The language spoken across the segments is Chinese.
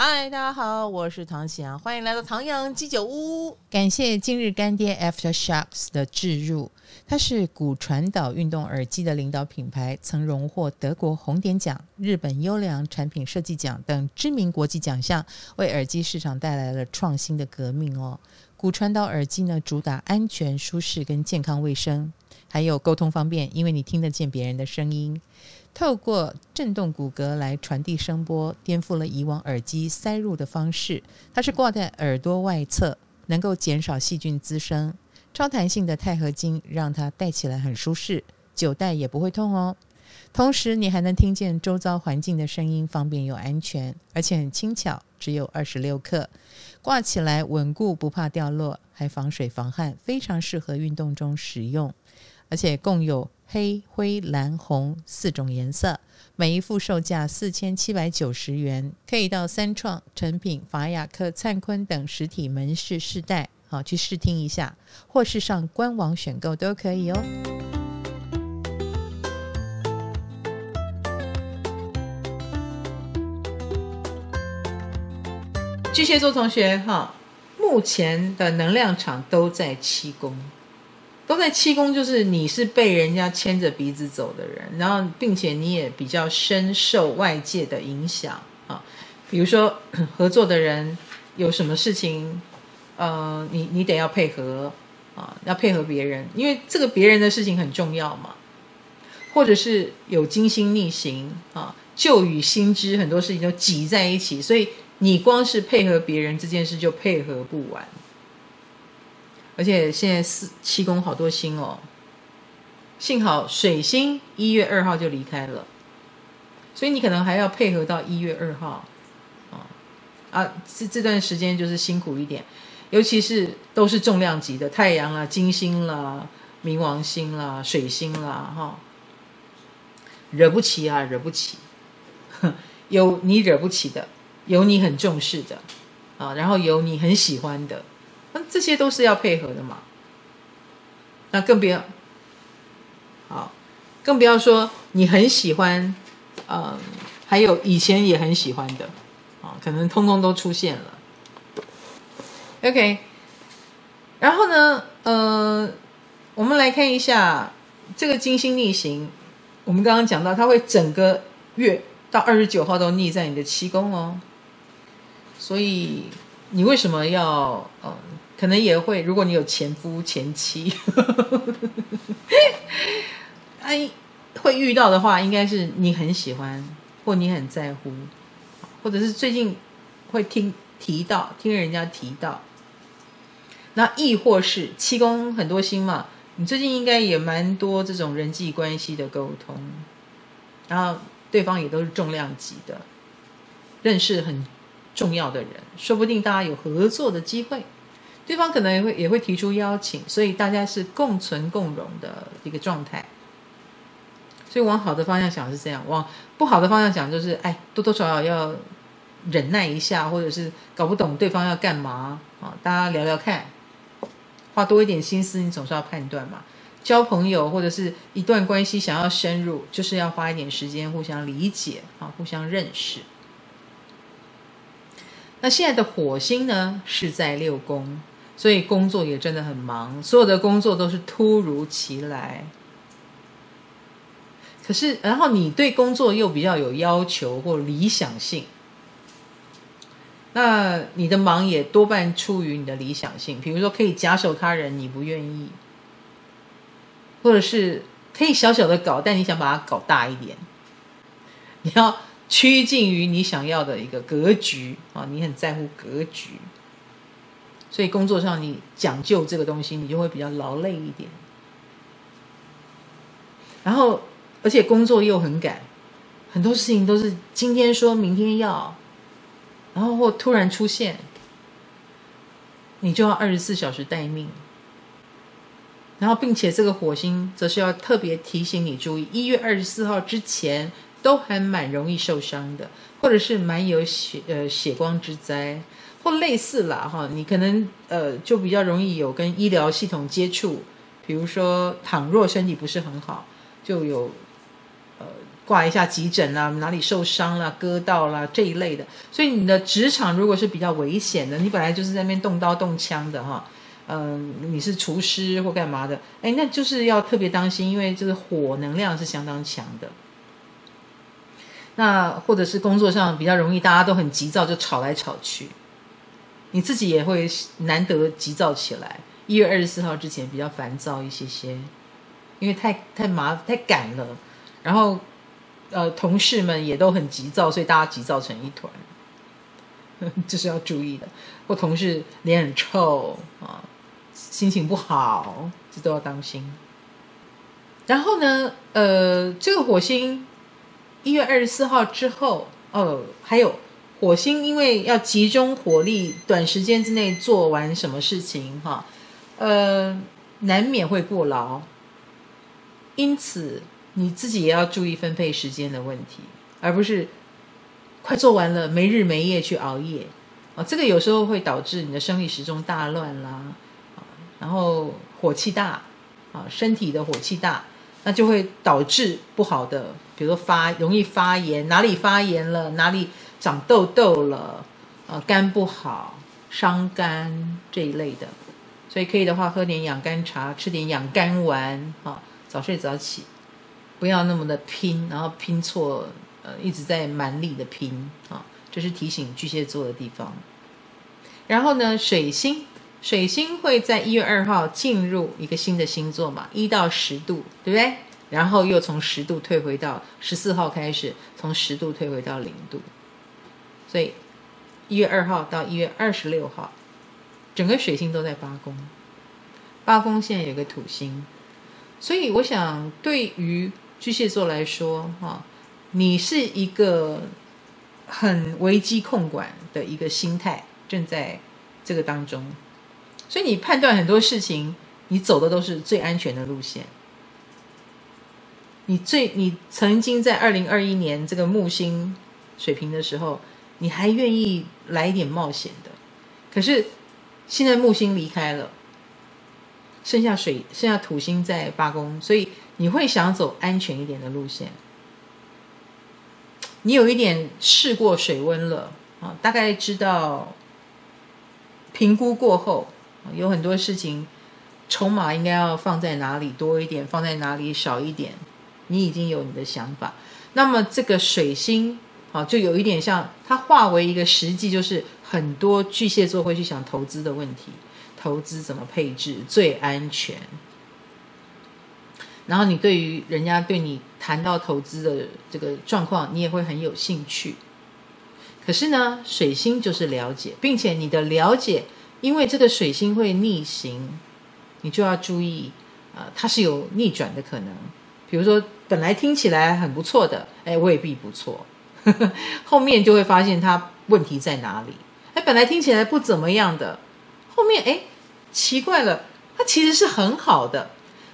嗨，大家好，我是唐綺阳，欢迎来到唐阳鸡酒屋。感谢今日干爹 AfterShocks 的置入，它是骨传导运动耳机的领导品牌，曾荣获德国红点奖、日本优良产品设计奖等知名国际奖项，为耳机市场带来了创新的革命哦。骨传导耳机呢，主打安全、舒适跟健康卫生，还有沟通方便，因为你听得见别人的声音。透过震动骨骼来传递声波，颠覆了以往耳机塞入的方式。它是挂在耳朵外侧，能够减少细菌滋生。超弹性的钛合金让它戴起来很舒适，久戴也不会痛哦。同时，你还能听见周遭环境的声音，方便又安全，而且很轻巧，只有二十六克，挂起来稳固，不怕掉落，还防水防汗，非常适合运动中使用。而且共有黑、灰、蓝、红四种颜色，每一副售价四千七百九十元，可以到三创、诚品、法雅克、灿坤等实体门市试戴，好去试听一下，或是上官网选购都可以哦。巨蟹座同学哈，目前的能量场都在七宫。都在七宫，就是你是被人家牵着鼻子走的人，然后并且你也比较深受外界的影响啊。比如说 合作的人有什么事情，呃，你你得要配合啊，要配合别人，因为这个别人的事情很重要嘛。或者是有金星逆行啊，旧与新知很多事情都挤在一起，所以你光是配合别人这件事就配合不完。而且现在四七宫好多星哦，幸好水星一月二号就离开了，所以你可能还要配合到一月二号，啊啊，这这段时间就是辛苦一点，尤其是都是重量级的太阳啦、金星啦、冥王星啦、水星啦，哈，惹不起啊，惹不起，有你惹不起的，有你很重视的，啊，然后有你很喜欢的。这些都是要配合的嘛，那更不要，好，更不要说你很喜欢，嗯，还有以前也很喜欢的，啊，可能通通都出现了。OK，然后呢，呃，我们来看一下这个金星逆行，我们刚刚讲到，它会整个月到二十九号都逆在你的七宫哦，所以。你为什么要？嗯，可能也会。如果你有前夫、前妻，哎，会遇到的话，应该是你很喜欢，或你很在乎，或者是最近会听提到，听人家提到。那亦或是七宫很多星嘛，你最近应该也蛮多这种人际关系的沟通，然后对方也都是重量级的，认识很。重要的人，说不定大家有合作的机会，对方可能也会也会提出邀请，所以大家是共存共荣的一个状态。所以往好的方向想是这样，往不好的方向讲就是，哎，多多少少要忍耐一下，或者是搞不懂对方要干嘛啊，大家聊聊看，花多一点心思，你总是要判断嘛。交朋友或者是一段关系想要深入，就是要花一点时间互相理解啊，互相认识。那现在的火星呢，是在六宫，所以工作也真的很忙，所有的工作都是突如其来。可是，然后你对工作又比较有要求或理想性，那你的忙也多半出于你的理想性，比如说可以假手他人，你不愿意，或者是可以小小的搞，但你想把它搞大一点，你要。趋近于你想要的一个格局啊，你很在乎格局，所以工作上你讲究这个东西，你就会比较劳累一点。然后，而且工作又很赶，很多事情都是今天说明天要，然后或突然出现，你就要二十四小时待命。然后，并且这个火星则是要特别提醒你注意，一月二十四号之前。都还蛮容易受伤的，或者是蛮有血呃血光之灾，或类似啦哈，你可能呃就比较容易有跟医疗系统接触，比如说倘若身体不是很好，就有呃挂一下急诊啊，哪里受伤了、割到了这一类的。所以你的职场如果是比较危险的，你本来就是在那边动刀动枪的哈，嗯，你是厨师或干嘛的，哎，那就是要特别当心，因为这个火能量是相当强的。那或者是工作上比较容易，大家都很急躁，就吵来吵去，你自己也会难得急躁起来。一月二十四号之前比较烦躁一些些，因为太太麻太赶了，然后。呃，同事们也都很急躁，所以大家急躁成一团，这是要注意的。或同事脸很臭啊，心情不好，这都要当心。然后呢，呃，这个火星一月二十四号之后，呃，还有火星，因为要集中火力，短时间之内做完什么事情，哈，呃，难免会过劳，因此。你自己也要注意分配时间的问题，而不是快做完了没日没夜去熬夜啊！这个有时候会导致你的生理时钟大乱啦，啊，然后火气大啊，身体的火气大，那就会导致不好的，比如说发容易发炎，哪里发炎了，哪里长痘痘了，啊，肝不好，伤肝这一类的，所以可以的话，喝点养肝茶，吃点养肝丸，啊，早睡早起。不要那么的拼，然后拼错，呃，一直在蛮力的拼啊，这是提醒巨蟹座的地方。然后呢，水星，水星会在一月二号进入一个新的星座嘛，一到十度，对不对？然后又从十度退回到十四号开始，从十度退回到零度。所以一月二号到一月二十六号，整个水星都在八宫，八宫现在有个土星，所以我想对于巨蟹座来说，哈，你是一个很危机控管的一个心态，正在这个当中，所以你判断很多事情，你走的都是最安全的路线。你最，你曾经在二零二一年这个木星水平的时候，你还愿意来一点冒险的，可是现在木星离开了，剩下水，剩下土星在八宫，所以。你会想走安全一点的路线，你有一点试过水温了啊，大概知道评估过后，有很多事情筹码应该要放在哪里多一点，放在哪里少一点，你已经有你的想法。那么这个水星啊，就有一点像它化为一个实际，就是很多巨蟹座会去想投资的问题，投资怎么配置最安全。然后你对于人家对你谈到投资的这个状况，你也会很有兴趣。可是呢，水星就是了解，并且你的了解，因为这个水星会逆行，你就要注意，呃，它是有逆转的可能。比如说，本来听起来很不错的，哎，未必不错，后面就会发现它问题在哪里。哎，本来听起来不怎么样的，后面哎，奇怪了，它其实是很好的。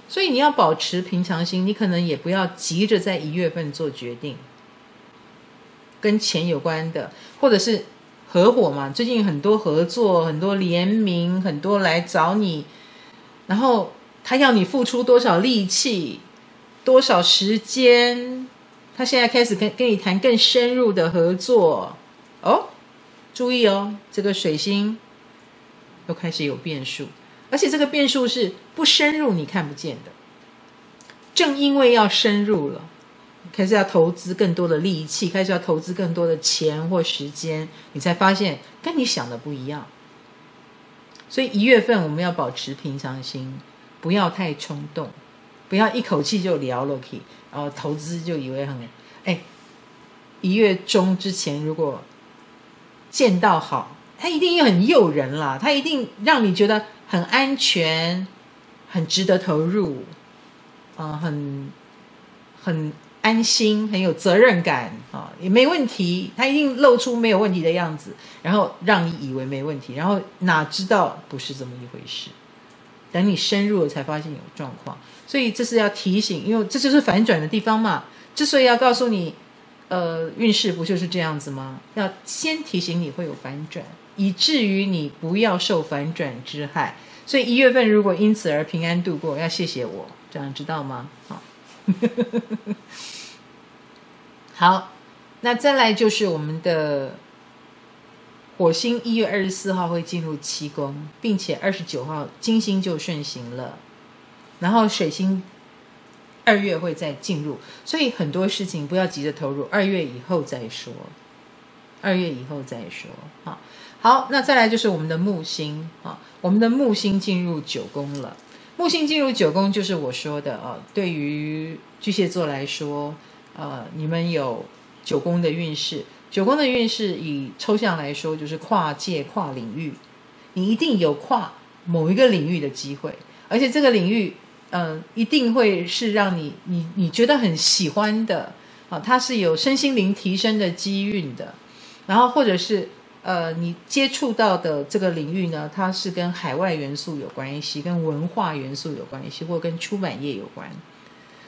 所以你要保持平常心，你可能也不要急着在一月份做决定，跟钱有关的，或者是合伙嘛。最近很多合作，很多联名，很多来找你，然后他要你付出多少力气，多少时间，他现在开始跟跟你谈更深入的合作哦。注意哦，这个水星又开始有变数。而且这个变数是不深入你看不见的，正因为要深入了，开始要投资更多的力气，开始要投资更多的钱或时间，你才发现跟你想的不一样。所以一月份我们要保持平常心，不要太冲动，不要一口气就聊了去，然后投资就以为很哎，一月中之前如果见到好，它一定又很诱人啦，它一定让你觉得。很安全，很值得投入，啊、很很安心，很有责任感啊、也没问题。他一定露出没有问题的样子，然后让你以为没问题，然后哪知道不是这么一回事。等你深入了，才发现有状况。所以这是要提醒，因为这就是反转的地方嘛。之所以要告诉你，呃，运势不就是这样子吗？要先提醒你会有反转。以至于你不要受反转之害，所以一月份如果因此而平安度过，要谢谢我，这样知道吗？好，好，那再来就是我们的火星一月二十四号会进入七宫，并且二十九号金星就顺行了，然后水星二月会再进入，所以很多事情不要急着投入，二月以后再说，二月以后再说。好，好，那再来就是我们的木星啊，我们的木星进入九宫了，木星进入九宫就是我说的啊，对于巨蟹座来说。呃，你们有九宫的运势，九宫的运势以抽象来说，就是跨界、跨领域，你一定有跨某一个领域的机会，而且这个领域，呃，一定会是让你你你觉得很喜欢的啊，它是有身心灵提升的机运的，然后或者是呃，你接触到的这个领域呢，它是跟海外元素有关系，跟文化元素有关系，或跟出版业有关，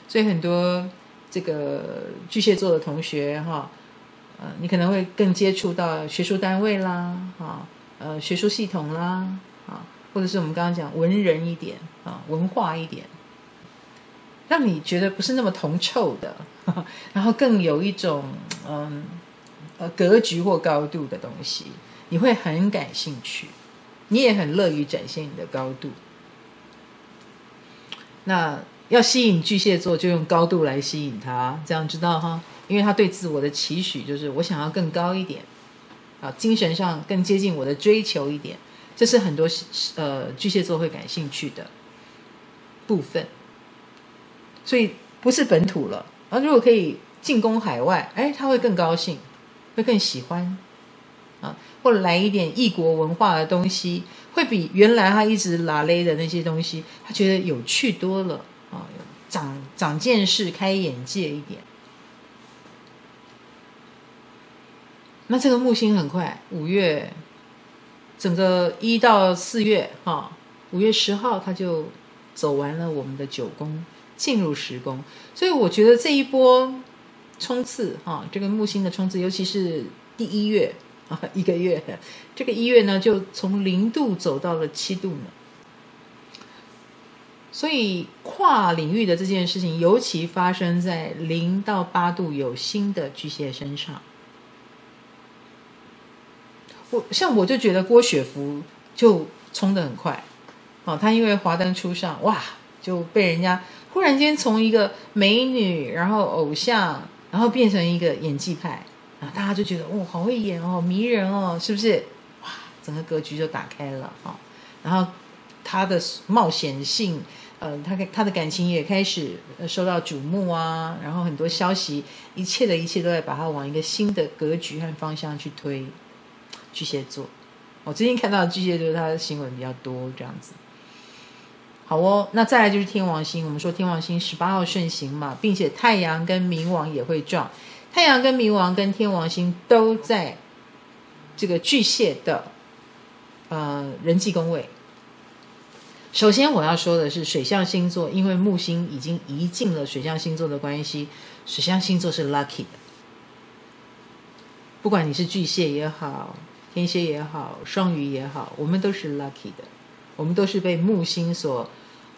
所以很多。这个巨蟹座的同学哈，呃，你可能会更接触到学术单位啦，啊，呃，学术系统啦，啊，或者是我们刚刚讲文人一点啊，文化一点，让你觉得不是那么铜臭的，然后更有一种嗯呃格局或高度的东西，你会很感兴趣，你也很乐于展现你的高度，那。要吸引巨蟹座，就用高度来吸引他，这样知道哈？因为他对自我的期许就是我想要更高一点，啊，精神上更接近我的追求一点，这是很多呃巨蟹座会感兴趣的部分。所以不是本土了，而如果可以进攻海外，哎，他会更高兴，会更喜欢，啊，或者来一点异国文化的东西，会比原来他一直拉勒的那些东西，他觉得有趣多了。啊，长长见识、开眼界一点。那这个木星很快，五月，整个一到四月，哈，五月十号他就走完了我们的九宫，进入十宫。所以我觉得这一波冲刺，哈，这个木星的冲刺，尤其是第一月啊，一个月，这个一月呢，就从零度走到了七度呢。所以跨领域的这件事情，尤其发生在零到八度有星的巨蟹身上。我像我就觉得郭雪芙就冲得很快，哦，他因为华灯初上，哇，就被人家忽然间从一个美女，然后偶像，然后变成一个演技派，啊，大家就觉得哦，好会演哦，迷人哦，是不是？哇，整个格局就打开了哦，然后他的冒险性。呃，他他的感情也开始受到瞩目啊，然后很多消息，一切的一切都在把他往一个新的格局和方向去推。巨蟹座，我最近看到巨蟹座他的新闻比较多，这样子。好哦，那再来就是天王星，我们说天王星十八号顺行嘛，并且太阳跟冥王也会撞，太阳跟冥王跟天王星都在这个巨蟹的呃人际宫位。首先我要说的是，水象星座因为木星已经移进了水象星座的关系，水象星座是 lucky 的。不管你是巨蟹也好，天蝎也好，双鱼也好，我们都是 lucky 的。我们都是被木星所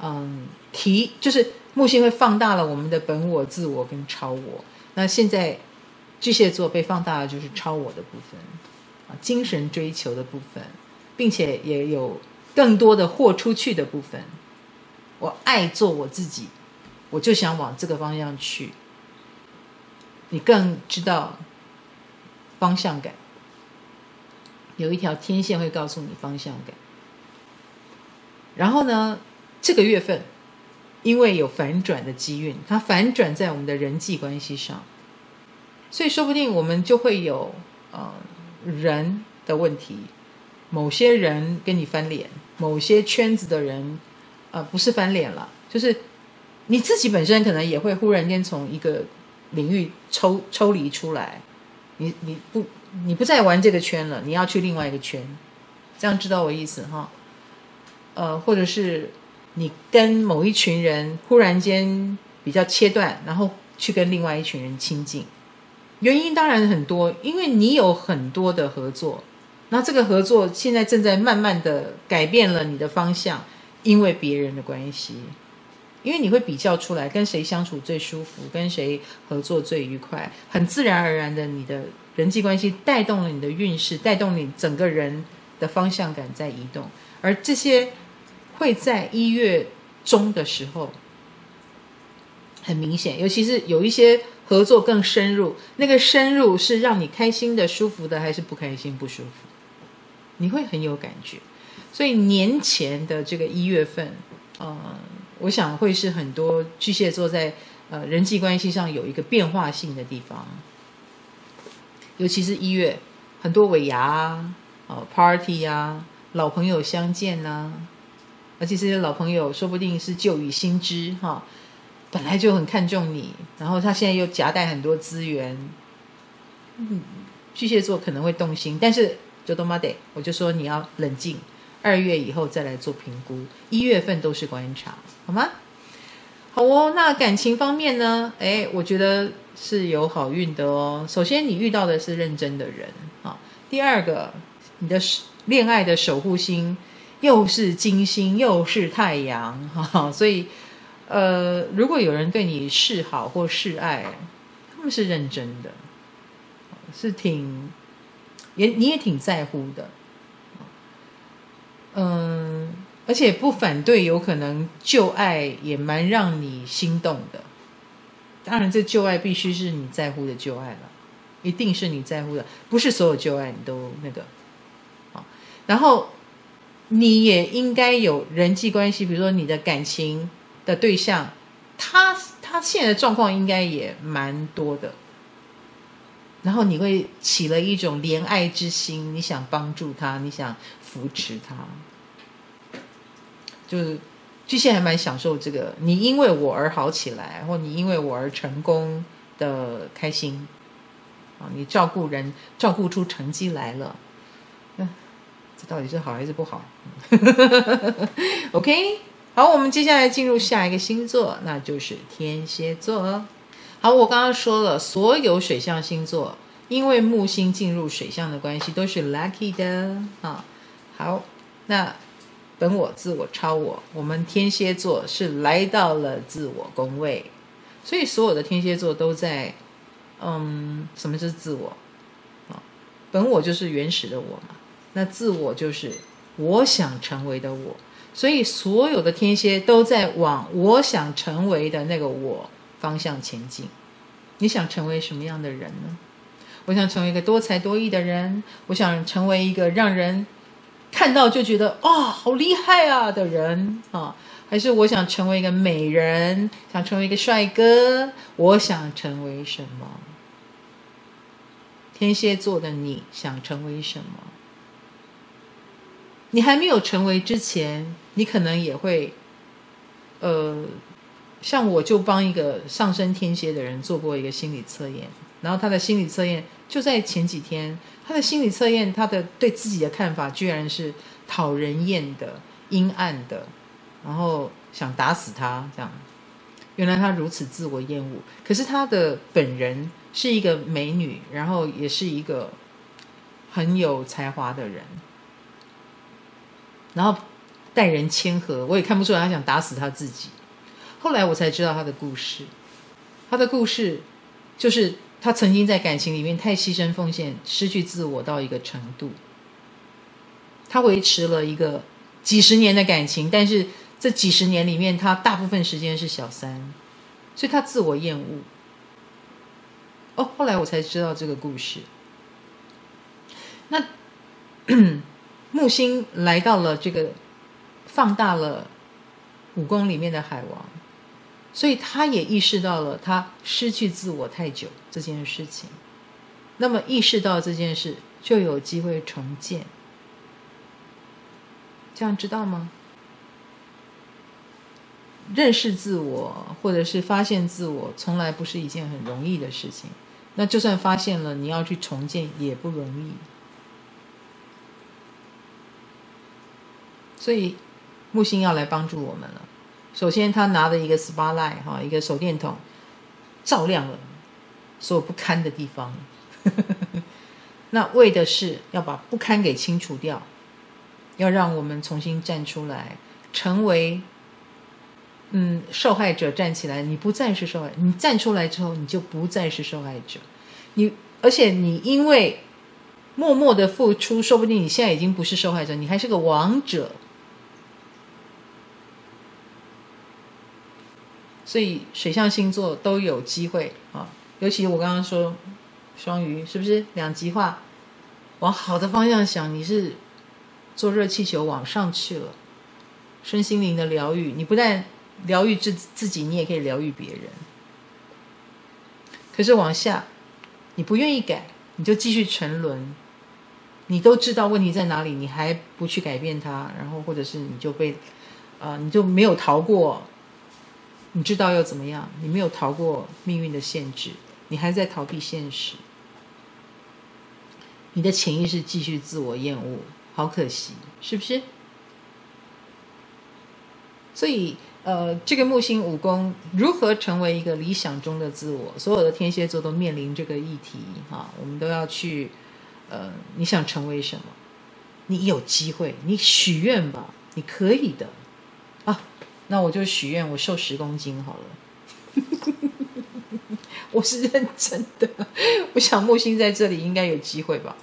嗯提，就是木星会放大了我们的本我、自我跟超我。那现在巨蟹座被放大的就是超我的部分啊，精神追求的部分，并且也有。更多的豁出去的部分，我爱做我自己，我就想往这个方向去。你更知道方向感，有一条天线会告诉你方向感。然后呢，这个月份因为有反转的机运，它反转在我们的人际关系上，所以说不定我们就会有呃人的问题。某些人跟你翻脸，某些圈子的人，呃，不是翻脸了，就是你自己本身可能也会忽然间从一个领域抽抽离出来，你你不你不再玩这个圈了，你要去另外一个圈，这样知道我意思哈？呃，或者是你跟某一群人忽然间比较切断，然后去跟另外一群人亲近，原因当然很多，因为你有很多的合作。那这个合作现在正在慢慢的改变了你的方向，因为别人的关系，因为你会比较出来跟谁相处最舒服，跟谁合作最愉快，很自然而然的，你的人际关系带动了你的运势，带动你整个人的方向感在移动，而这些会在一月中的时候很明显，尤其是有一些合作更深入，那个深入是让你开心的、舒服的，还是不开心、不舒服，你会很有感觉。所以年前的这个一月份，呃，我想会是很多巨蟹座在呃人际关系上有一个变化性的地方，尤其是一月，很多尾牙啊、呃、party 啊、老朋友相见、啊，而且这些老朋友说不定是旧雨新知哈、本来就很看重你，然后他现在又夹带很多资源，嗯，巨蟹座可能会动心，但是就多妈得，我就说你要冷静。二月以后再来做评估，一月份都是观察，好吗？好哦，那感情方面呢？哎，我觉得是有好运的哦。首先，你遇到的是认真的人啊。第二个，你的恋爱的守护星又是金星，又是太阳，哈。所以，呃，如果有人对你示好或示爱，他们是认真的，是挺也你也挺在乎的。嗯，而且不反对，有可能旧爱也蛮让你心动的。当然，这旧爱必须是你在乎的旧爱了，一定是你在乎的，不是所有旧爱你都那个。好，然后你也应该有人际关系，比如说你的感情的对象，他他现在的状况应该也蛮多的。然后你会起了一种怜爱之心，你想帮助他，你想扶持他，就是巨蟹还蛮享受这个，你因为我而好起来，或你因为我而成功的开心啊！你照顾人，照顾出成绩来了，这到底是好还是不好？OK，好，我们接下来进入下一个星座，那就是天蝎座。好，我刚刚说了，所有水象星座因为木星进入水象的关系，都是 lucky 的啊。好，那本我、自我、超我，我们天蝎座是来到了自我宫位，所以所有的天蝎座都在，嗯，什么是自我？啊，本我就是原始的我嘛，那自我就是我想成为的我，所以所有的天蝎都在往我想成为的那个我方向前进，你想成为什么样的人呢？我想成为一个多才多艺的人，我想成为一个让人看到就觉得啊、好厉害啊的人啊，还是我想成为一个美人，想成为一个帅哥？我想成为什么？天蝎座的你想成为什么？你还没有成为之前，你可能也会，呃。像我就帮一个上升天蝎的人做过一个心理测验，然后他的心理测验就在前几天，他的心理测验他的对自己的看法居然是讨人厌的、阴暗的，然后想打死他这样。原来他如此自我厌恶，可是他的本人是一个美女，然后也是一个很有才华的人，然后待人谦和，我也看不出来他想打死他自己。后来我才知道他的故事，他的故事就是他曾经在感情里面太牺牲奉献，失去自我到一个程度。他维持了一个几十年的感情，但是这几十年里面，他大部分时间是小三，所以他自我厌恶。哦，后来我才知道这个故事。那木星来到了这个，放大了五宫里面的海王。所以他也意识到了他失去自我太久这件事情，那么意识到这件事就有机会重建，这样知道吗？认识自我或者是发现自我，从来不是一件很容易的事情。那就算发现了，你要去重建也不容易。所以木星要来帮助我们了。首先，他拿着一个 spotlight 哈，一个手电筒，照亮了所有不堪的地方。那为的是要把不堪给清除掉，要让我们重新站出来，成为嗯，受害者站起来，你不再是受害，你站出来之后，你就不再是受害者。你而且你因为默默的付出，说不定你现在已经不是受害者，你还是个王者。所以水象星座都有机会啊，尤其我刚刚说双鱼，是不是两极化？往好的方向想，你是坐热气球往上去了，身心灵的疗愈，你不但疗愈自自己，你也可以疗愈别人。可是往下，你不愿意改，你就继续沉沦。你都知道问题在哪里，你还不去改变它，然后或者是你就被啊、呃，你就没有逃过。你知道又怎么样？你没有逃过命运的限制，你还在逃避现实。你的潜意识继续自我厌恶，好可惜，是不是？所以，呃，这个木星五宫如何成为一个理想中的自我？所有的天蝎座都面临这个议题，哈，我们都要去，呃，你想成为什么？你有机会，你许愿吧，你可以的，那我就许愿，我瘦十公斤好了。我是认真的，我想木星在这里应该有机会吧，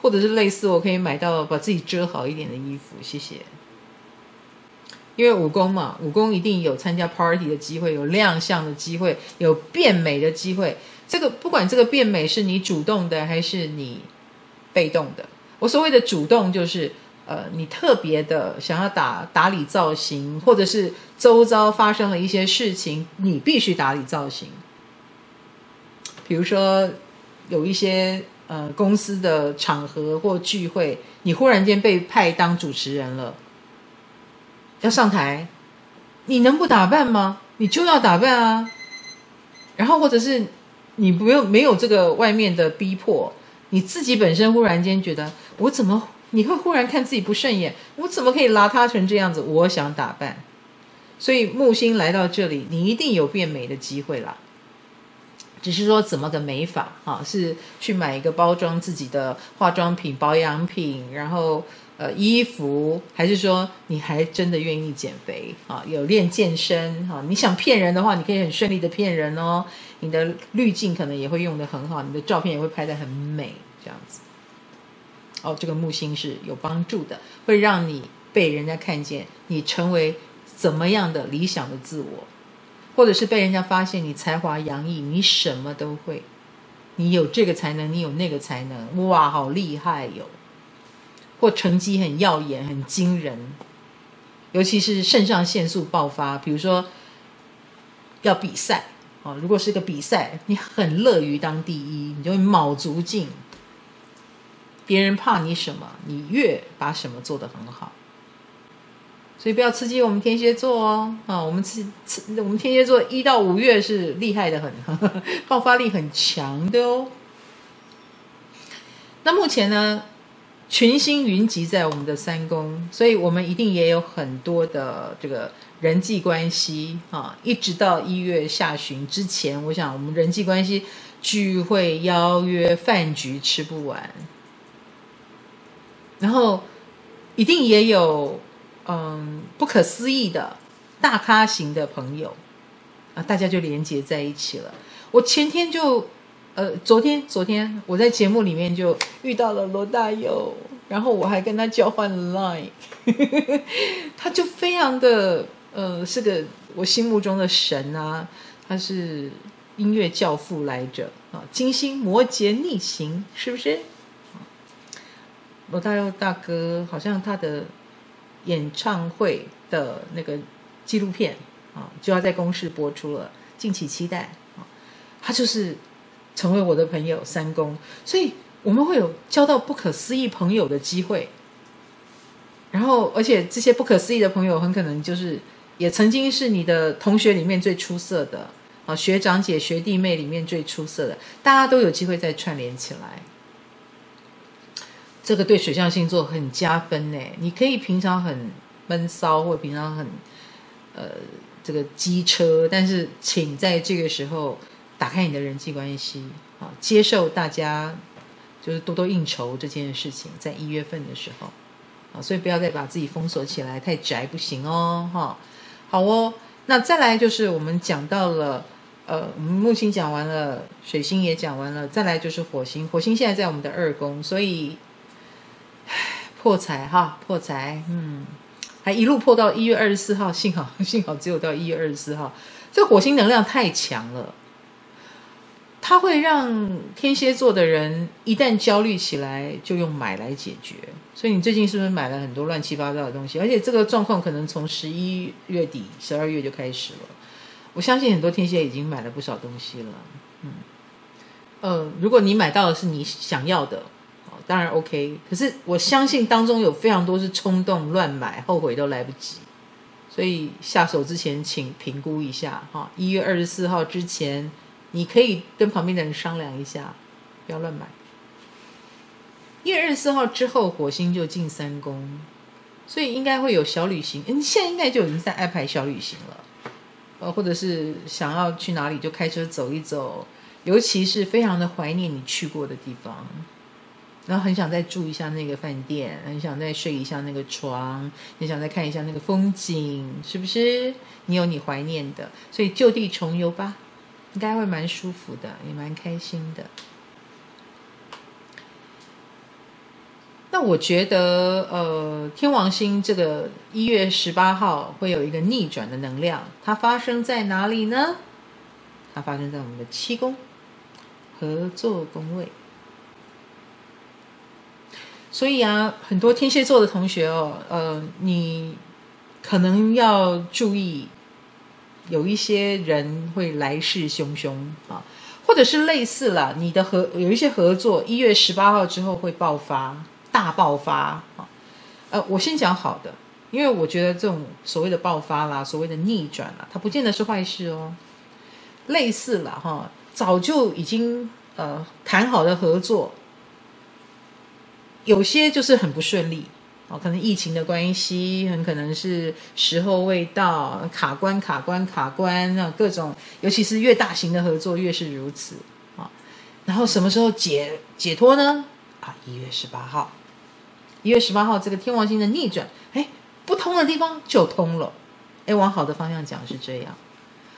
或者是类似，我可以买到把自己遮好一点的衣服。谢谢。因为武功嘛，武功一定有参加 party 的机会，有亮相的机会，有变美的机会。这个不管这个变美是你主动的还是你被动的，我所谓的主动就是。呃，你特别的想要打打理造型，或者是周遭发生了一些事情，你必须打理造型。比如说，有一些呃公司的场合或聚会，你忽然间被派当主持人了，要上台，你能不打扮吗？你就要打扮啊。然后，或者是你不用没有这个外面的逼迫，你自己本身忽然间觉得我怎么？你会忽然看自己不顺眼，我怎么可以邋遢成这样子？我想打扮，所以木星来到这里，你一定有变美的机会啦。只是说怎么个美法啊？是去买一个包装自己的化妆品、保养品，然后呃衣服，还是说你还真的愿意减肥啊？有练健身哈？你想骗人的话，你可以很顺利的骗人哦。你的滤镜可能也会用得很好，你的照片也会拍得很美，这样子。哦，这个木星是有帮助的，会让你被人家看见，你成为怎么样的理想的自我，或者是被人家发现你才华洋溢，你什么都会，你有这个才能，你有那个才能，哇，好厉害哟！或成绩很耀眼、很惊人，尤其是肾上腺素爆发，比如说要比赛啊，如果是个比赛，你很乐于当第一，你就会卯足劲。别人怕你什么，你越把什么做得很好。所以不要刺激我们天蝎座哦，啊，我们刺刺，我们天蝎座一到五月是厉害的很，呵呵，爆发力很强的哦。那目前呢，群星云集在我们的三宫，所以我们一定也有很多的这个人际关系啊，一直到一月下旬之前，我想我们人际关系聚会、邀约、饭局吃不完。然后，一定也有嗯不可思议的大咖型的朋友啊，大家就连接在一起了。我前天就呃，昨天昨天我在节目里面就遇到了罗大佑，然后我还跟他交换 line，他就非常的呃是个我心目中的神啊，他是音乐教父来着啊，金星摩羯逆行，是不是？罗大佑大哥好像他的演唱会的那个纪录片啊，就要在公视播出了，敬请期待啊！他就是成为我的朋友三公，所以我们会有交到不可思议朋友的机会。然后，而且这些不可思议的朋友很可能就是也曾经是你的同学里面最出色的啊，学长姐、学弟妹里面最出色的，大家都有机会再串联起来。这个对水象星座很加分呢。你可以平常很闷骚，或平常很呃这个机车，但是请在这个时候打开你的人际关系啊，接受大家就是多多应酬这件事情，在一月份的时候啊，所以不要再把自己封锁起来，太宅不行哦，哈。好哦，那再来就是我们讲到了，呃，木星讲完了，水星也讲完了，再来就是火星。火星现在在我们的二宫，所以，破财哈，破财，嗯，还一路破到一月二十四号，幸好 幸好只有到一月二十四号，这火星能量太强了。它会让天蝎座的人一旦焦虑起来，就用买来解决。所以你最近是不是买了很多乱七八糟的东西？而且这个状况可能从十一月底、十二月就开始了。我相信很多天蝎已经买了不少东西了。嗯，呃，如果你买到的是你想要的，当然 OK。可是我相信当中有非常多是冲动乱买，后悔都来不及。所以下手之前，请评估一下哈。一月二十四号之前。你可以跟旁边的人商量一下，不要乱买。一月二十四号之后，火星就进三宫，所以应该会有小旅行。你现在应该就已经在安排小旅行了，呃，或者是想要去哪里就开车走一走，尤其是非常的怀念你去过的地方，然后很想再住一下那个饭店，很想再睡一下那个床，很想再看一下那个风景，是不是？你有你怀念的，所以就地重游吧。应该会蛮舒服的，也蛮开心的。那我觉得，呃，天王星这个一月十八号会有一个逆转的能量，它发生在哪里呢？它发生在我们的七宫合作宫位。所以啊，很多天蝎座的同学哦，呃，你可能要注意。有一些人会来势汹汹啊，或者是类似了，你的合有一些合作，一月十八号之后会爆发，大爆发啊。呃，我先讲好的，因为我觉得这种所谓的爆发啦，所谓的逆转啦，它不见得是坏事哦。类似了哈，早就已经呃谈好的合作，有些就是很不顺利。哦，可能疫情的关系，很可能是时候未到，卡关、卡关、卡关，那各种，尤其是越大型的合作越是如此啊。然后什么时候解解脱呢？啊，一月十八号，一月十八号这个天王星的逆转，哎，不通的地方就通了，哎，往好的方向讲是这样，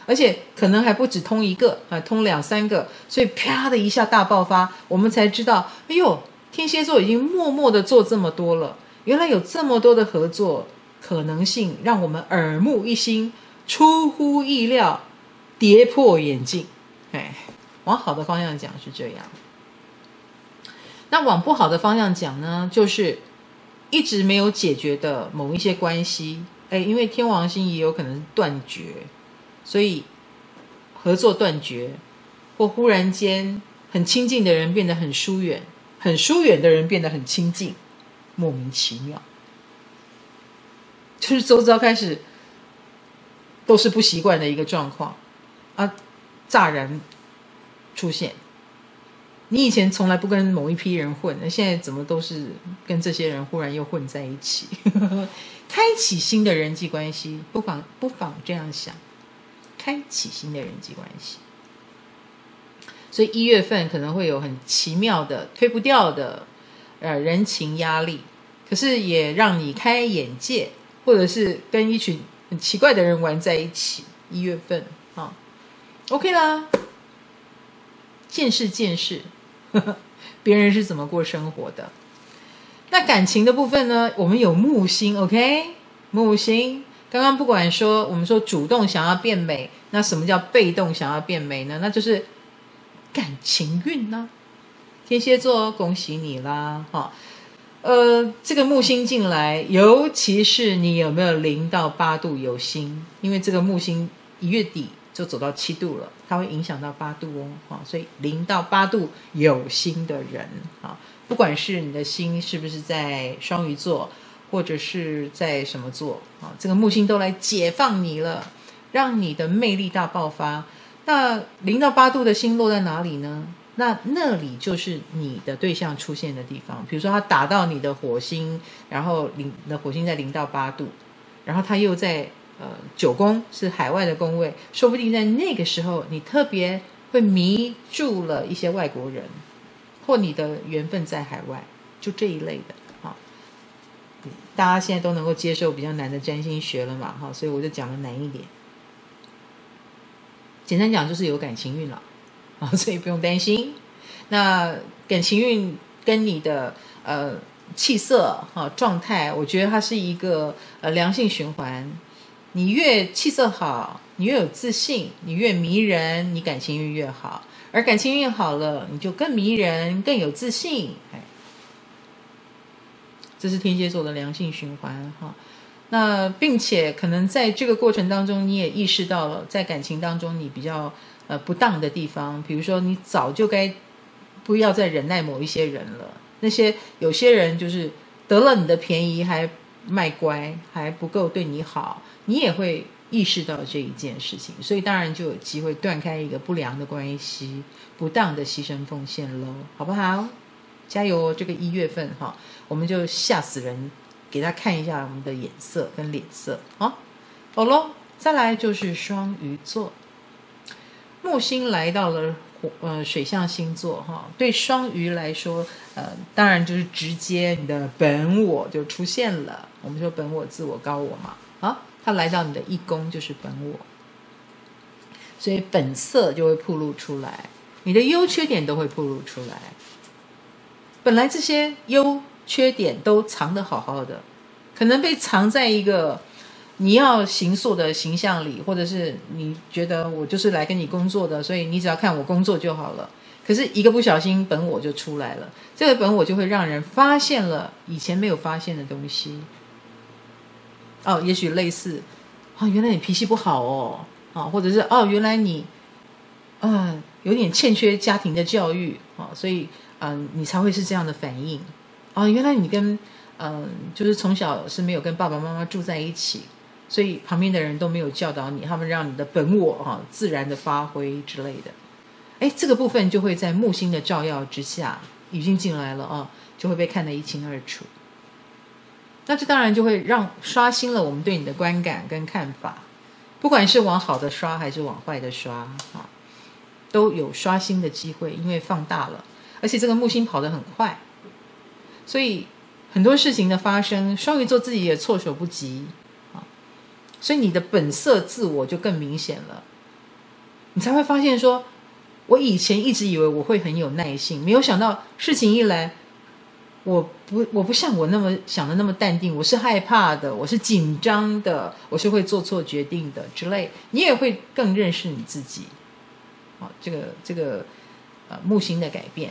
而且可能还不止通一个，啊，通两三个，所以啪的一下大爆发，我们才知道，哎呦，天蝎座已经默默的做这么多了。原来有这么多的合作可能性，让我们耳目一新，出乎意料，跌破眼镜。哎，往好的方向讲是这样，那往不好的方向讲呢，就是一直没有解决的某一些关系。哎，因为天王星也有可能是断绝，所以合作断绝，或忽然间很亲近的人变得很疏远，很疏远的人变得很亲近。莫名其妙，就是周遭开始都是不习惯的一个状况啊，乍然出现。你以前从来不跟某一批人混，那现在怎么都是跟这些人忽然又混在一起？开启新的人际关系，不妨不妨这样想，开启新的人际关系。所以一月份可能会有很奇妙的、推不掉的。呃，人情压力，可是也让你开眼界，或者是跟一群很奇怪的人玩在一起。一月份啊，OK 啦，见识见识，呵呵，别人是怎么过生活的。那感情的部分呢？我们有木星，OK，木星。刚刚不管说，我们说主动想要变美，那什么叫被动想要变美呢？那就是感情运呢、天蝎座，恭喜你啦！哈，呃，这个木星进来，尤其是你有没有零到八度有星？因为这个木星一月底就走到七度了，它会影响到八度哦。哈，所以零到八度有星的人，啊，不管是你的星是不是在双鱼座，或者是在什么座，啊，这个木星都来解放你了，让你的魅力大爆发。那零到八度的星落在哪里呢？那那里就是你的对象出现的地方，比如说他打到你的火星，然后零的火星在零到八度，然后他又在呃九宫是海外的宫位，说不定在那个时候你特别会迷住了一些外国人，或你的缘分在海外，就这一类的哈。大家现在都能够接受比较难的占星学了嘛哈，所以我就讲的难一点。简单讲就是有感情运了啊，所以不用担心。那感情运跟你的呃气色哈状态，我觉得它是一个呃良性循环。你越气色好，你越有自信，你越迷人，你感情运越好。而感情运好了，你就更迷人，更有自信。哎，这是天蝎座的良性循环哈。那并且可能在这个过程当中，你也意识到了在感情当中你比较呃不当的地方，比如说你早就该不要再忍耐某一些人了。那些有些人就是得了你的便宜还卖乖，还不够对你好，你也会意识到这一件事情，所以当然就有机会断开一个不良的关系，不当的牺牲奉献喽，好不好？加油！这个一月份哈，我们就吓死人。给他看一下我们的眼色跟脸色啊，好喽，再来就是双鱼座，木星来到了呃水象星座哈，对双鱼来说呃，当然就是直接你的本我就出现了。我们说本我、自我、高我嘛啊，他来到你的一宫就是本我，所以本色就会暴露出来，你的优缺点都会暴露出来。本来这些优。缺点都藏得好好的，可能被藏在一个你要形塑的形象里，或者是你觉得我就是来跟你工作的，所以你只要看我工作就好了。可是一个不小心，本我就出来了，这个本我就会让人发现了以前没有发现的东西。哦，也许类似，哦，原来你脾气不好哦，啊，或者是哦，原来你，嗯，有点欠缺家庭的教育，啊，所以嗯，你才会是这样的反应。哦，原来你跟嗯，就是从小是没有跟爸爸妈妈住在一起，所以旁边的人都没有教导你，他们让你的本我哈、哦、自然的发挥之类的。哎，这个部分就会在木星的照耀之下已经进来了啊、就会被看得一清二楚。那这当然就会让刷新了我们对你的观感跟看法，不管是往好的刷还是往坏的刷啊、都有刷新的机会，因为放大了，而且这个木星跑得很快。所以很多事情的发生，双鱼座自己也措手不及啊，所以你的本色自我就更明显了。你才会发现说，我以前一直以为我会很有耐性，没有想到事情一来，我不我不像我那么想的那么淡定，我是害怕的，我是紧张的，我是会做错决定的之类。你也会更认识你自己。啊，这个这个呃木星的改变。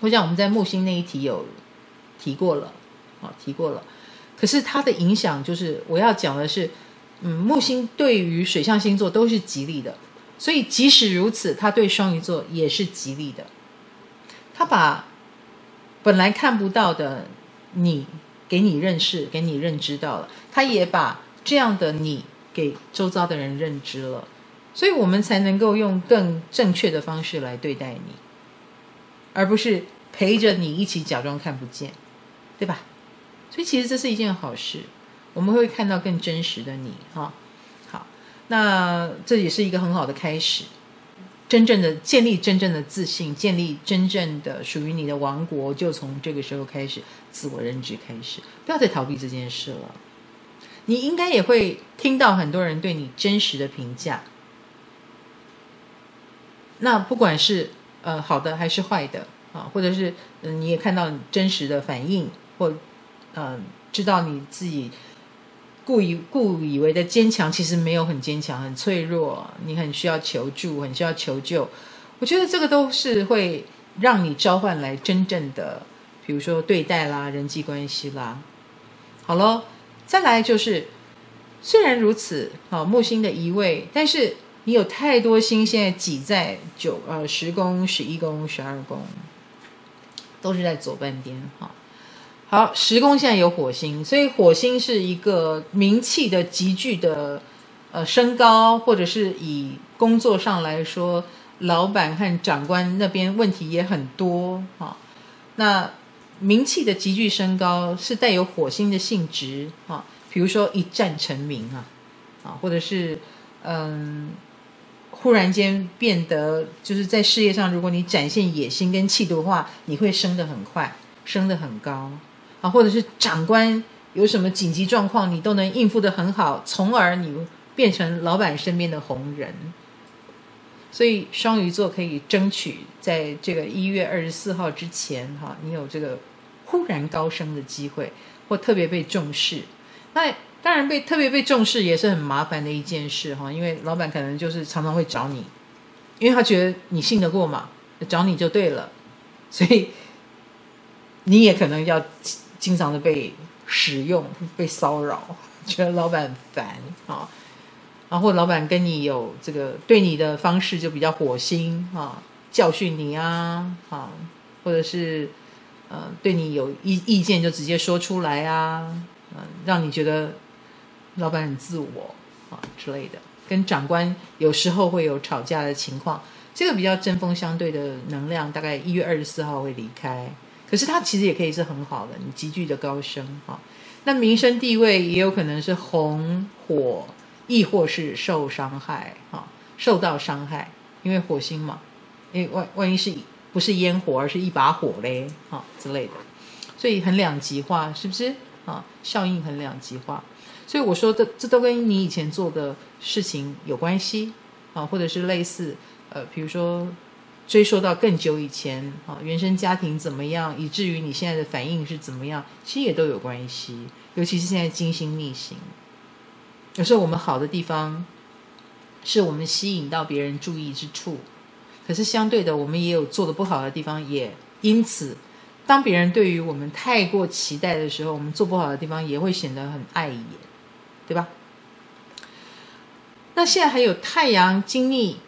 我想我们在木星那一题有提过了，啊，提过了。可是它的影响就是我要讲的是，嗯，木星对于水象星座都是吉利的，所以即使如此，它对双鱼座也是吉利的。它把本来看不到的你给你认识，给你认知到了，它也把这样的你给周遭的人认知了，所以我们才能够用更正确的方式来对待你。而不是陪着你一起假装看不见，对吧？所以其实这是一件好事，我们会看到更真实的你哈。好，那这也是一个很好的开始，真正的建立真正的自信，建立真正的属于你的王国，就从这个时候开始，自我认知开始，不要再逃避这件事了。你应该也会听到很多人对你真实的评价，那不管是。呃，好的还是坏的啊？或者是嗯、你也看到真实的反应，或嗯、知道你自己故意故以为的坚强，其实没有很坚强，很脆弱，你很需要求助，很需要求救。我觉得这个都是会让你召唤来真正的，比如说对待啦、人际关系啦。好咯，再来就是，虽然如此，好木星的移位，但是。你有太多星现在挤在九呃十宫、十一宫、十二宫，都是在左半边哈。好，十宫现在有火星，所以火星是一个名气的急剧的呃升高，或者是以工作上来说，老板和长官那边问题也很多哈。那名气的急剧升高是带有火星的性质哈，比如说一战成名啊啊，或者是嗯。忽然间变得就是在事业上，如果你展现野心跟气度的话，你会升得很快，升得很高啊，或者是长官有什么紧急状况，你都能应付得很好，从而你变成老板身边的红人，所以双鱼座可以争取在这个一月二十四号之前，哈，你有这个忽然高升的机会，或特别被重视。那当然被特别被重视也是很麻烦的一件事，哈，因为老板可能就是常常会找你，因为他觉得你信得过嘛，找你就对了，所以你也可能要经常的被使用、被骚扰，觉得老板很烦啊。然后老板跟你有这个对你的方式就比较火星啊，教训你啊，啊，或者是呃对你有意意见就直接说出来啊，嗯，让你觉得老板很自我啊之类的，跟长官有时候会有吵架的情况，这个比较针锋相对的能量，大概一月二十四号会离开。可是它其实也可以是很好的，你急剧的高升哈，那名声地位也有可能是红火。亦或是受伤害，哈，受到伤害，因为火星嘛，因为万万一是不是烟火，而是一把火嘞，哈之类的，所以很两极化，是不是？啊，效应很两极化，所以我说的这都跟你以前做的事情有关系，啊，或者是类似，呃，比如说追溯到更久以前，啊，原生家庭怎么样，以至于你现在的反应是怎么样，其实也都有关系，尤其是现在金星逆行。有时候我们好的地方，是我们吸引到别人注意之处，可是相对的，我们也有做的不好的地方，也因此，当别人对于我们太过期待的时候，我们做不好的地方也会显得很碍眼，对吧？那现在还有太阳、金逆、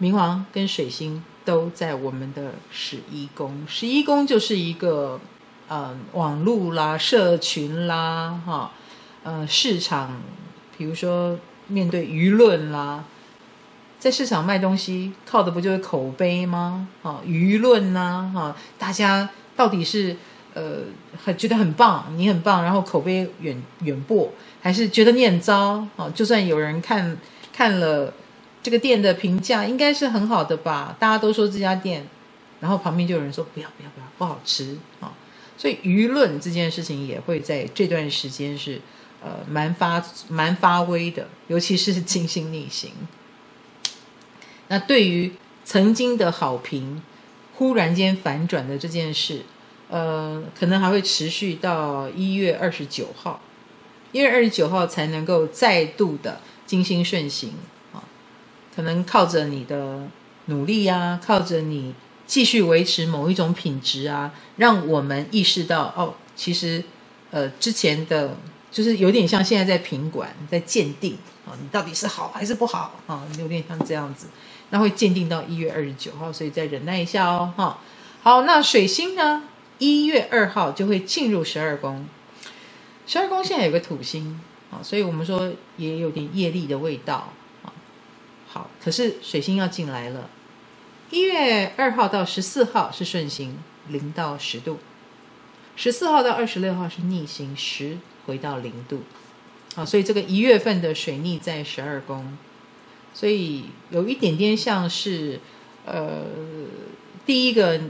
冥王跟水星都在我们的十一宫，十一宫就是一个呃网络啦、社群啦、哈呃市场。比如说，面对舆论啦，在市场卖东西，靠的不就是口碑吗？啊，舆论呐，哈，大家到底是呃很觉得很棒，你很棒，然后口碑远远播，还是觉得你很糟？啊，就算有人看看了这个店的评价，应该是很好的吧？大家都说这家店，然后旁边就有人说不要不要不要，不好吃啊！所以舆论这件事情也会在这段时间是。呃，蛮发蛮发威的，尤其是金星逆行。那对于曾经的好评，忽然间反转的这件事，呃，可能还会持续到一月二十九号，一月二十九号才能够再度的金星顺行啊。可能靠着你的努力啊，靠着你继续维持某一种品质啊，让我们意识到哦，其实呃之前的。就是有点像现在在品管，在鉴定啊，你到底是好还是不好啊？有点像这样子，那会鉴定到一月二十九号，所以再忍耐一下哦，哈。好，那水星呢？一月二号就会进入十二宫，十二宫现在有个土星啊，所以我们说也有点业力的味道啊。好，可是水星要进来了，一月二号到十四号是顺行，零到十度；十四号到二十六号是逆行，十。回到零度，啊，所以这个一月份的水逆在十二宫，所以有一点点像是，呃，第一个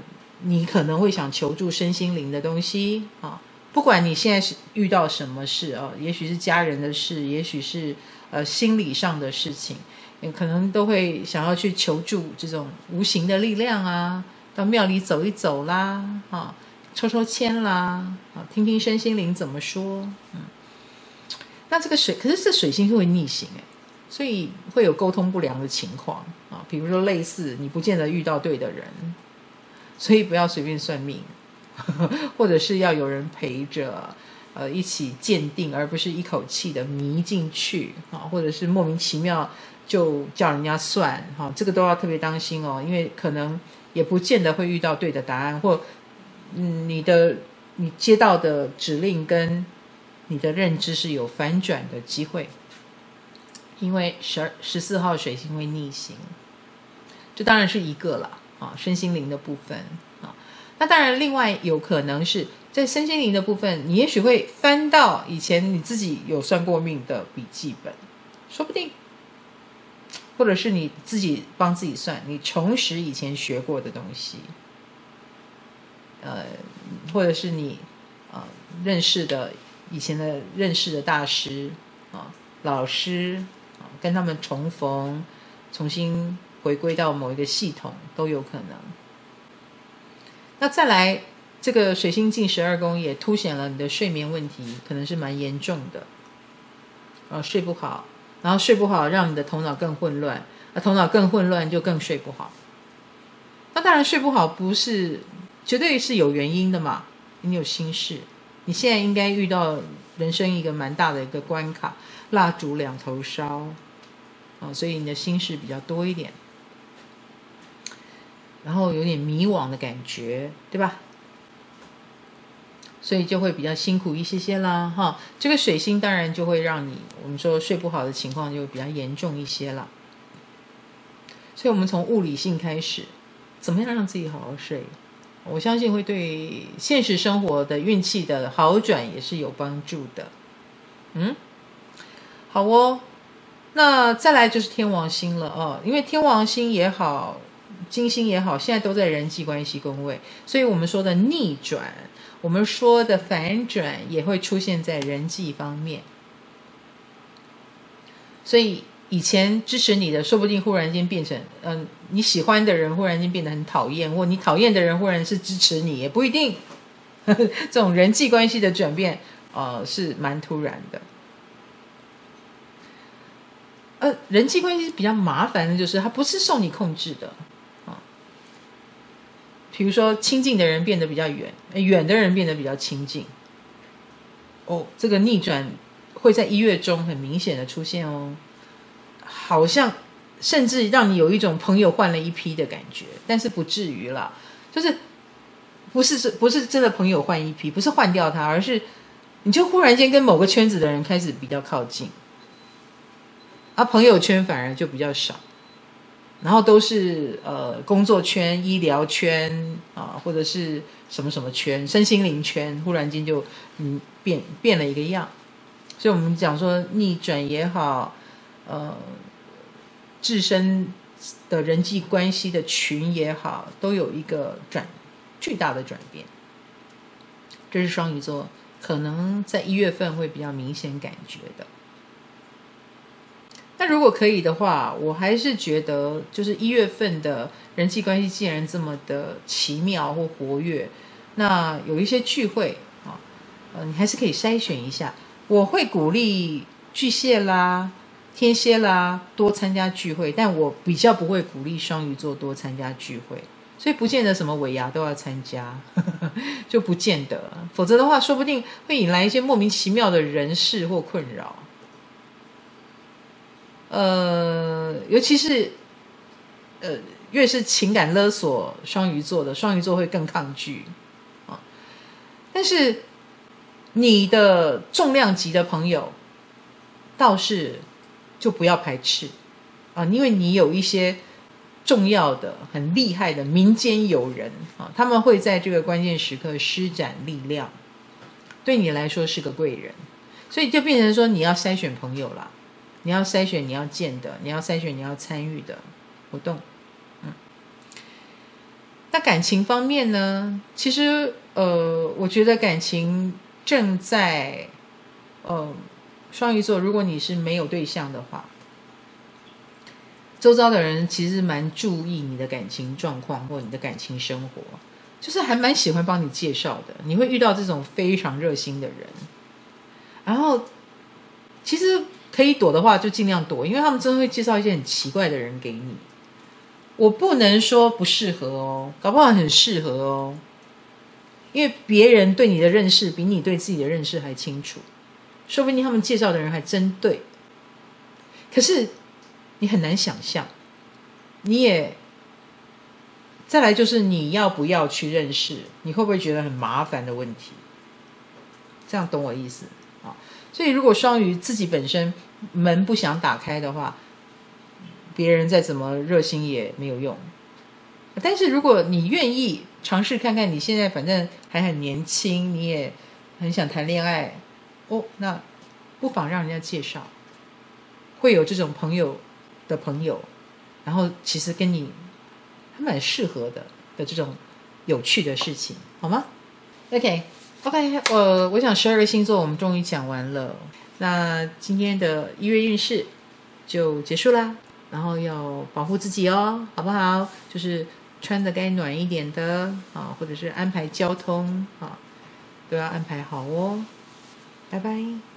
你可能会想求助身心灵的东西啊，不管你现在是遇到什么事啊，也许是家人的事，也许是呃心理上的事情，你可能都会想要去求助这种无形的力量啊，到庙里走一走啦，啊。抽抽签啦，啊，听听身心灵怎么说，嗯，那这个水，可是这水星是会逆行哎，所以会有沟通不良的情况啊，比如说类似你不见得遇到对的人，所以不要随便算命，或者是要有人陪着，呃，一起鉴定，而不是一口气的迷进去啊，或者是莫名其妙就叫人家算，哈，这个都要特别当心哦，因为可能也不见得会遇到对的答案或。嗯，你的你接到的指令跟你的认知是有反转的机会，因为十二十四号水星会逆行，这当然是一个了啊，身心灵的部分。那当然，另外有可能是在身心灵的部分，你也许会翻到以前你自己有算过命的笔记本，说不定，或者是你自己帮自己算，你重拾以前学过的东西。呃，或者是你啊、认识的以前的认识的大师啊、老师啊，跟他们重逢，重新回归到某一个系统都有可能。那再来，这个水星进十二宫也凸显了你的睡眠问题，可能是蛮严重的，啊，睡不好，然后睡不好让你的头脑更混乱，那头脑更混乱就更睡不好。那当然睡不好不是绝对是有原因的嘛，你有心事，你现在应该遇到人生一个蛮大的一个关卡，蜡烛两头烧。啊，所以你的心事比较多一点，然后有点迷惘的感觉，对吧？所以就会比较辛苦一些些啦，哈。这个水星当然就会让你，我们说睡不好的情况就比较严重一些了。所以我们从物理性开始，怎么样让自己好好睡？我相信会对现实生活的运气的好转也是有帮助的。嗯，好哦。那再来就是天王星了哦，因为天王星也好，金星也好，现在都在人际关系宫位，所以我们说的逆转，我们说的反转也会出现在人际方面。所以以前支持你的，说不定忽然间变成，嗯，你喜欢的人忽然间变得很讨厌，或你讨厌的人忽然是支持你，也不一定。这种人际关系的转变，呃，是蛮突然的。呃，人际关系比较麻烦的，就是它不是受你控制的。比如说，亲近的人变得比较远，远的人变得比较亲近。哦，这个逆转会在一月中很明显的出现哦，好像甚至让你有一种朋友换了一批的感觉，但是不至于啦，就是不是是不是真的朋友换一批，不是换掉他，而是你就忽然间跟某个圈子的人开始比较靠近。他、啊、朋友圈反而就比较少，然后都是呃工作圈、医疗圈啊，或者是什么什么圈、身心灵圈，忽然间就嗯变变了一个样。所以我们讲说逆转也好，呃，自身的人际关系的群也好，都有一个转巨大的转变。这是双鱼座可能在一月份会比较明显感觉的。那如果可以的话，我还是觉得，就是一月份的人际关系既然这么的奇妙或活跃，那有一些聚会啊，呃，你还是可以筛选一下。我会鼓励巨蟹啦、天蝎啦多参加聚会，但我比较不会鼓励双鱼座多参加聚会，所以不见得什么尾牙都要参加，呵呵，就不见得。否则的话，说不定会引来一些莫名其妙的人事或困扰。呃，尤其是，呃，越是情感勒索双鱼座的，双鱼座会更抗拒啊。但是你的重量级的朋友，倒是就不要排斥啊，因为你有一些重要的、很厉害的民间友人啊，他们会在这个关键时刻施展力量，对你来说是个贵人，所以就变成说你要筛选朋友了。你要筛选你要见的，你要筛选你要参与的活动，嗯。那感情方面呢？其实，呃，我觉得感情正在，呃，双鱼座，如果你是没有对象的话，周遭的人其实蛮注意你的感情状况或你的感情生活，就是还蛮喜欢帮你介绍的。你会遇到这种非常热心的人，然后其实。可以躲的话就尽量躲，因为他们真的会介绍一些很奇怪的人给你。我不能说不适合哦，搞不好很适合哦。因为别人对你的认识比你对自己的认识还清楚，说不定他们介绍的人还真对。可是你很难想象，你也再来就是你要不要去认识，你会不会觉得很麻烦的问题？这样懂我意思？所以，如果双鱼自己本身门不想打开的话，别人再怎么热心也没有用。但是，如果你愿意尝试看看，你现在反正还很年轻，你也很想谈恋爱，哦，那不妨让人家介绍，会有这种朋友的朋友，然后其实跟你还蛮适合的的这种有趣的事情，好吗？OK。OK，我我想十二个星座我们终于讲完了，那今天的一月运势就结束啦。然后要保护自己哦，好不好？就是穿的该暖一点的啊，或者是安排交通啊，都要安排好哦。拜拜。